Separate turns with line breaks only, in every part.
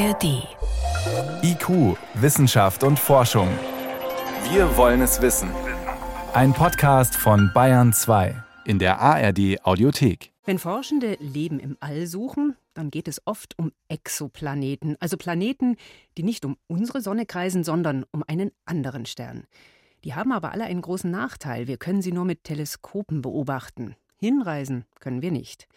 ARD.
IQ, Wissenschaft und Forschung. Wir wollen es wissen. Ein Podcast von Bayern 2 in der ARD Audiothek.
Wenn Forschende Leben im All suchen, dann geht es oft um Exoplaneten, also Planeten, die nicht um unsere Sonne kreisen, sondern um einen anderen Stern. Die haben aber alle einen großen Nachteil. Wir können sie nur mit Teleskopen beobachten. Hinreisen können wir nicht.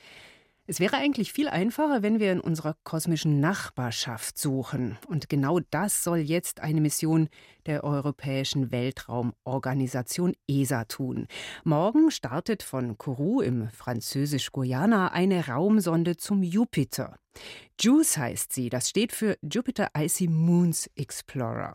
Es wäre eigentlich viel einfacher, wenn wir in unserer kosmischen Nachbarschaft suchen. Und genau das soll jetzt eine Mission der Europäischen Weltraumorganisation ESA tun. Morgen startet von Kourou im französisch-Guyana eine Raumsonde zum Jupiter. JUICE heißt sie, das steht für Jupiter Icy Moons Explorer.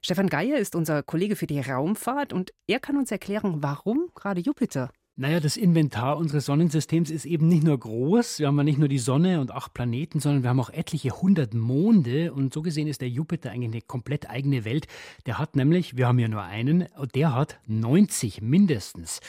Stefan Geier ist unser Kollege für die Raumfahrt und er kann uns erklären, warum gerade Jupiter.
Naja, das Inventar unseres Sonnensystems ist eben nicht nur groß. Wir haben ja nicht nur die Sonne und acht Planeten, sondern wir haben auch etliche hundert Monde. Und so gesehen ist der Jupiter eigentlich eine komplett eigene Welt. Der hat nämlich, wir haben ja nur einen, der hat 90 mindestens.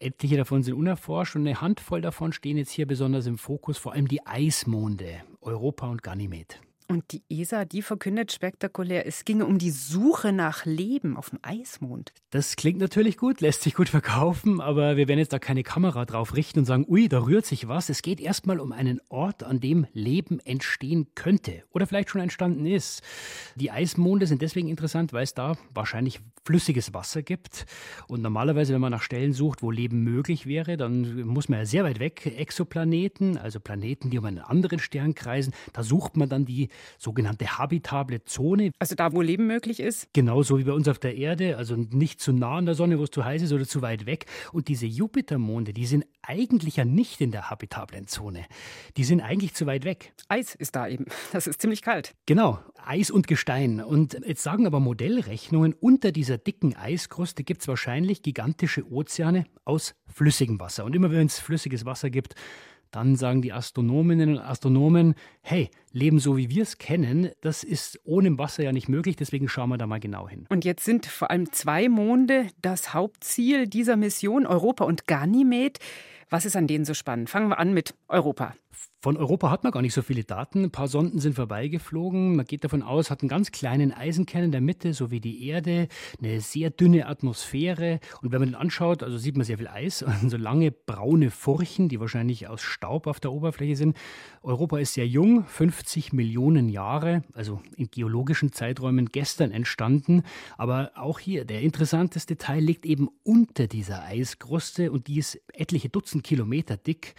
Etliche davon sind unerforscht und eine Handvoll davon stehen jetzt hier besonders im Fokus, vor allem die Eismonde, Europa und Ganymed.
Und die ESA, die verkündet spektakulär, es ginge um die Suche nach Leben auf dem Eismond.
Das klingt natürlich gut, lässt sich gut verkaufen, aber wir werden jetzt da keine Kamera drauf richten und sagen, ui, da rührt sich was. Es geht erstmal um einen Ort, an dem Leben entstehen könnte oder vielleicht schon entstanden ist. Die Eismonde sind deswegen interessant, weil es da wahrscheinlich flüssiges Wasser gibt. Und normalerweise, wenn man nach Stellen sucht, wo Leben möglich wäre, dann muss man ja sehr weit weg Exoplaneten, also Planeten, die um einen anderen Stern kreisen. Da sucht man dann die sogenannte habitable Zone.
Also da, wo Leben möglich ist?
Genauso wie bei uns auf der Erde, also nicht zu nah an der Sonne, wo es zu heiß ist oder zu weit weg. Und diese Jupitermonde, die sind eigentlich ja nicht in der habitablen Zone. Die sind eigentlich zu weit weg.
Eis ist da eben. Das ist ziemlich kalt.
Genau, Eis und Gestein. Und jetzt sagen aber Modellrechnungen, unter dieser dicken Eiskruste gibt es wahrscheinlich gigantische Ozeane aus flüssigem Wasser. Und immer wenn es flüssiges Wasser gibt, dann sagen die Astronominnen und Astronomen, hey, Leben so wie wir es kennen, das ist ohne Wasser ja nicht möglich, deswegen schauen wir da mal genau hin.
Und jetzt sind vor allem zwei Monde das Hauptziel dieser Mission, Europa und Ganymed. Was ist an denen so spannend? Fangen wir an mit Europa.
Von Europa hat man gar nicht so viele Daten. Ein paar Sonden sind vorbeigeflogen. Man geht davon aus, hat einen ganz kleinen Eisenkern in der Mitte, so wie die Erde, eine sehr dünne Atmosphäre. Und wenn man den anschaut, also sieht man sehr viel Eis und so lange braune Furchen, die wahrscheinlich aus Staub auf der Oberfläche sind. Europa ist sehr jung, 50 Millionen Jahre, also in geologischen Zeiträumen gestern entstanden. Aber auch hier, der interessanteste Teil liegt eben unter dieser Eiskruste und die ist etliche Dutzend Kilometer dick.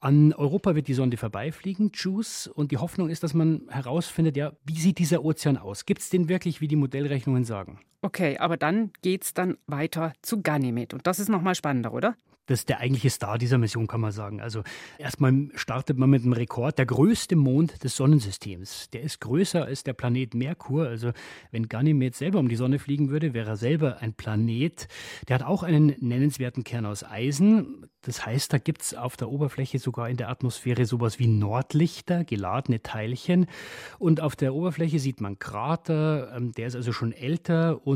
An Europa wird die Sonde vorbeifliegen, JUICE, und die Hoffnung ist, dass man herausfindet, ja, wie sieht dieser Ozean aus? Gibt es den wirklich, wie die Modellrechnungen sagen?
Okay, aber dann geht es dann weiter zu Ganymed. Und das ist nochmal spannender, oder?
Das ist der eigentliche Star dieser Mission, kann man sagen. Also erstmal startet man mit einem Rekord, der größte Mond des Sonnensystems. Der ist größer als der Planet Merkur. Also wenn Ganymed selber um die Sonne fliegen würde, wäre er selber ein Planet. Der hat auch einen nennenswerten Kern aus Eisen. Das heißt, da gibt es auf der Oberfläche sogar in der Atmosphäre sowas wie Nordlichter, geladene Teilchen. Und auf der Oberfläche sieht man Krater, ähm, der ist also schon älter. Und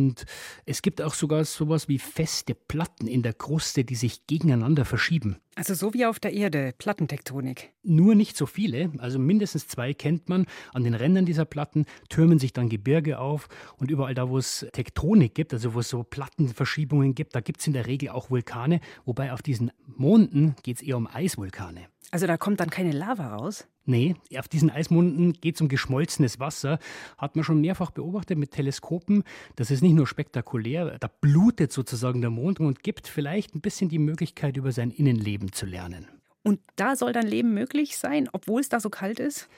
es gibt auch sogar sowas wie feste Platten in der Kruste, die sich gegeneinander verschieben.
Also so wie auf der Erde, Plattentektonik.
Nur nicht so viele, also mindestens zwei kennt man. An den Rändern dieser Platten türmen sich dann Gebirge auf und überall da, wo es Tektonik gibt, also wo es so Plattenverschiebungen gibt, da gibt es in der Regel auch Vulkane, wobei auf diesen Monden geht es eher um Eisvulkane.
Also da kommt dann keine Lava raus?
Nee, auf diesen Eismonden geht es um geschmolzenes Wasser. Hat man schon mehrfach beobachtet mit Teleskopen. Das ist nicht nur spektakulär, da blutet sozusagen der Mond und gibt vielleicht ein bisschen die Möglichkeit, über sein Innenleben zu lernen.
Und da soll dann Leben möglich sein, obwohl es da so kalt ist?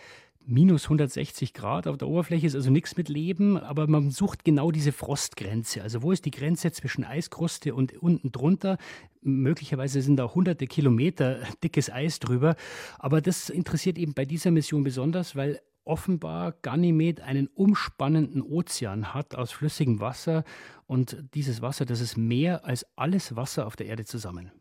Minus 160 Grad auf der Oberfläche ist also nichts mit Leben, aber man sucht genau diese Frostgrenze. Also wo ist die Grenze zwischen Eiskruste und unten drunter? Möglicherweise sind da hunderte Kilometer dickes Eis drüber. Aber das interessiert eben bei dieser Mission besonders, weil offenbar Ganymed einen umspannenden Ozean hat aus flüssigem Wasser. Und dieses Wasser, das ist mehr als alles Wasser auf der Erde zusammen.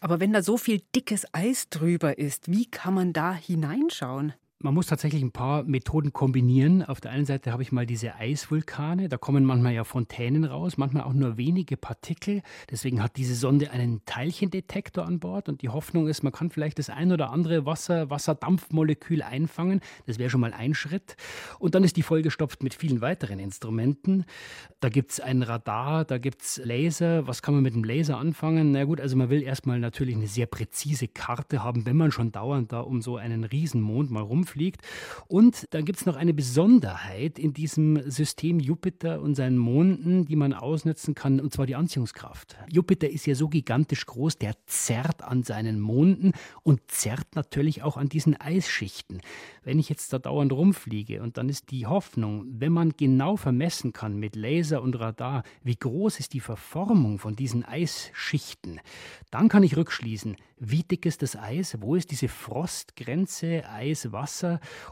Aber wenn da so viel dickes Eis drüber ist, wie kann man da hineinschauen?
Man muss tatsächlich ein paar Methoden kombinieren. Auf der einen Seite habe ich mal diese Eisvulkane, da kommen manchmal ja Fontänen raus, manchmal auch nur wenige Partikel. Deswegen hat diese Sonde einen Teilchendetektor an Bord und die Hoffnung ist, man kann vielleicht das ein oder andere Wasser, Wasserdampfmolekül einfangen. Das wäre schon mal ein Schritt. Und dann ist die vollgestopft mit vielen weiteren Instrumenten. Da gibt es ein Radar, da gibt es Laser. Was kann man mit dem Laser anfangen? Na gut, also man will erstmal natürlich eine sehr präzise Karte haben, wenn man schon dauernd da um so einen Riesenmond mal rum fliegt. Und dann gibt es noch eine Besonderheit in diesem System Jupiter und seinen Monden, die man ausnutzen kann, und zwar die Anziehungskraft. Jupiter ist ja so gigantisch groß, der zerrt an seinen Monden und zerrt natürlich auch an diesen Eisschichten. Wenn ich jetzt da dauernd rumfliege und dann ist die Hoffnung, wenn man genau vermessen kann mit Laser und Radar, wie groß ist die Verformung von diesen Eisschichten, dann kann ich rückschließen, wie dick ist das Eis, wo ist diese Frostgrenze, Eis, Wasser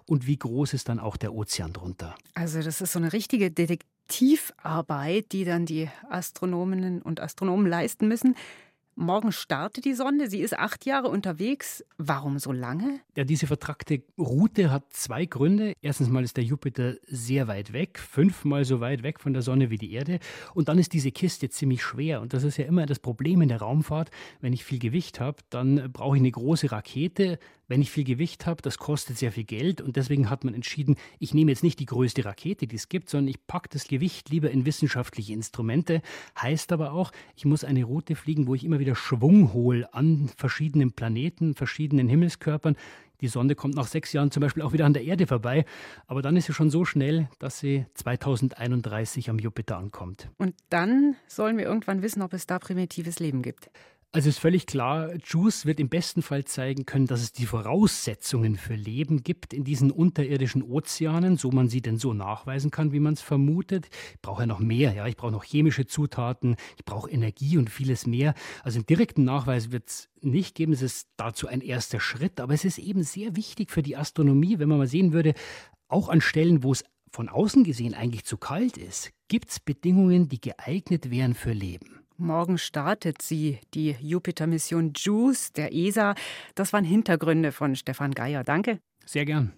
und wie groß ist dann auch der Ozean drunter.
Also das ist so eine richtige Detektivarbeit, die dann die Astronominnen und Astronomen leisten müssen. Morgen startet die Sonde. Sie ist acht Jahre unterwegs. Warum so lange?
Ja, diese vertragte Route hat zwei Gründe. Erstens mal ist der Jupiter sehr weit weg, fünfmal so weit weg von der Sonne wie die Erde. Und dann ist diese Kiste ziemlich schwer. Und das ist ja immer das Problem in der Raumfahrt. Wenn ich viel Gewicht habe, dann brauche ich eine große Rakete. Wenn ich viel Gewicht habe, das kostet sehr viel Geld. Und deswegen hat man entschieden, ich nehme jetzt nicht die größte Rakete, die es gibt, sondern ich packe das Gewicht lieber in wissenschaftliche Instrumente. Heißt aber auch, ich muss eine Route fliegen, wo ich immer wieder wieder Schwung hole an verschiedenen Planeten, verschiedenen Himmelskörpern. Die Sonde kommt nach sechs Jahren zum Beispiel auch wieder an der Erde vorbei, aber dann ist sie schon so schnell, dass sie 2031 am Jupiter ankommt.
Und dann sollen wir irgendwann wissen, ob es da primitives Leben gibt.
Also ist völlig klar, JUICE wird im besten Fall zeigen können, dass es die Voraussetzungen für Leben gibt in diesen unterirdischen Ozeanen, so man sie denn so nachweisen kann, wie man es vermutet. Ich brauche ja noch mehr, ja, ich brauche noch chemische Zutaten, ich brauche Energie und vieles mehr. Also einen direkten Nachweis wird es nicht geben, es ist dazu ein erster Schritt, aber es ist eben sehr wichtig für die Astronomie, wenn man mal sehen würde, auch an Stellen, wo es von außen gesehen eigentlich zu kalt ist, gibt es Bedingungen, die geeignet wären für Leben.
Morgen startet sie, die Jupiter-Mission JUICE der ESA. Das waren Hintergründe von Stefan Geier. Danke.
Sehr gern.